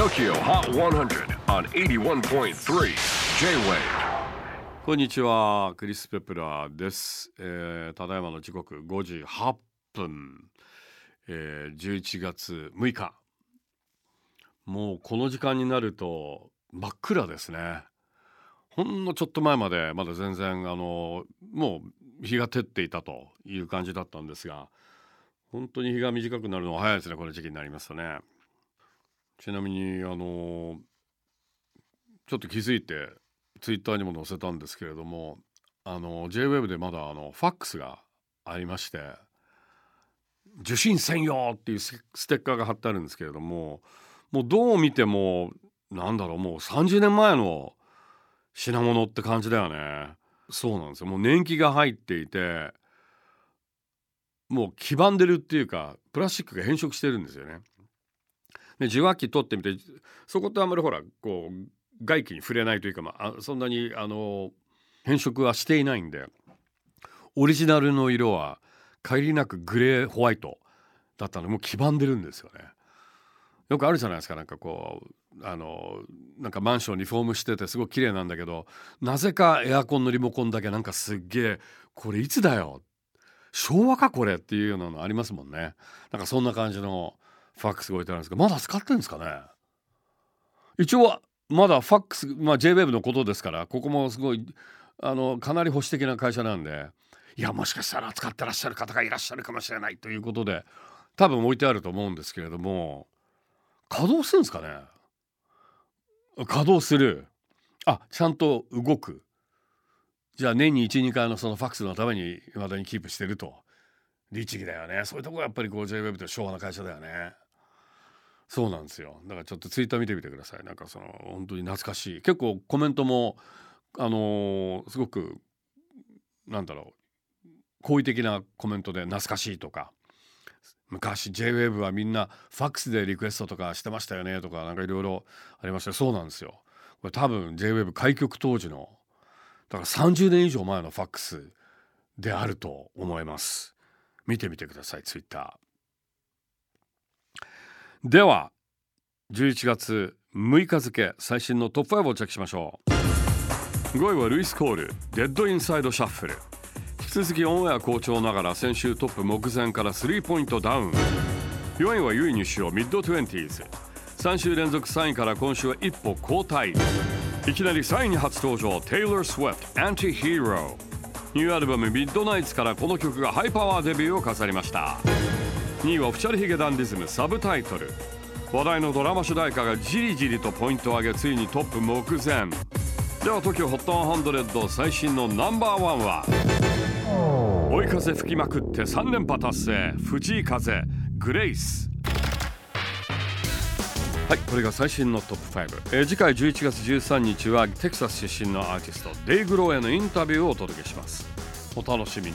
TOKYO HOT 100 on 81.3 J-WAVE. こんにちはクリス・ペプラーです、えーただいまの時刻5時8分、えー11月6日。もうこの時間になると真っ暗ですね。ほんのちょっと前までまだ全然あのもう日が照っていたという感じだったんですが本当に日が短くなるのは早いですねこの時期になりますとね。ちなみにあのちょっと気づいてツイッターにも載せたんですけれどもあの JWEB でまだあのファックスがありまして受信専用っていうステッカーが貼ってあるんですけれどももうどう見てもなんだろうもう30年前の品物って感じだよね。そうなんですよ。もう年季が入っていてもう黄ばんでるっていうかプラスチックが変色してるんですよね。で受話器取ってみてそこってあんまりほらこう外気に触れないというか、まあ、そんなにあの変色はしていないんでオリジナルの色は限りなくグレーホワイトだったのもう黄ばんでるんですよね。よくあるじゃないですかなんかこうあのなんかマンションリフォームしててすごい綺麗なんだけどなぜかエアコンのリモコンだけなんかすっげえこれいつだよ昭和かこれっていうようなのありますもんねなんかそんな感じのファックスが置いてあるんですけどまだ使ってんですかね？一応はまだファックス、まあ、JWEB のことですからここもすごいあのかなり保守的な会社なんで。いやもしかしたら使ってらっしゃる方がいらっしゃるかもしれないということで多分置いてあると思うんですけれども。稼働するんですかね？稼働する。あちゃんと動く。じゃあ年に12回のそのファックスのためにいまだにキープしてると。律儀だよね。そういうとこがやっぱりこう JWEB って昭和な会社だよね。そうなんですよ。だからちょっとツイッター見てみてください。なんかその本当に懐かしい。結構コメントもあのーすごくなんだろう。好意的なコメントで懐かしいとか。昔 JWAVE はみんなファックスでリクエストとかしてましたよねとかなんかいろいろありましたそうなんですよ。これ多分 JWAVE 開局当時のだから30年以上前のファックスであると思います。見てみてくださいツイッター。では11月6日付最新のトップ5をチェックしましょう。5位はルイス・コールデッドインサイドシャッフル。引き続きオンエア好調ながら先週トップ目前から3ポイントダウン。4位はユイニュシオミッド 20s 3週連続3位から今週は一歩後退。いきなり3位に初登場 Taylor Swift Anti-Hero ニューアルバムミッドナイツからこの曲がハイパワーデビューを飾りました。2位はオフィシャルヒゲダンディズムサブタイトル。話題のドラマ主題歌がじりじりとポイントを上げついにトップ目前。では TOKIOHOT100 最新のナンバーワンは追い風吹きまくって3連覇達成。藤井風グレイス。はいこれが最新のトップ5、えー次回11月13日はテキサス出身のアーティストデイ・グローへのインタビューをお届けします。お楽しみに。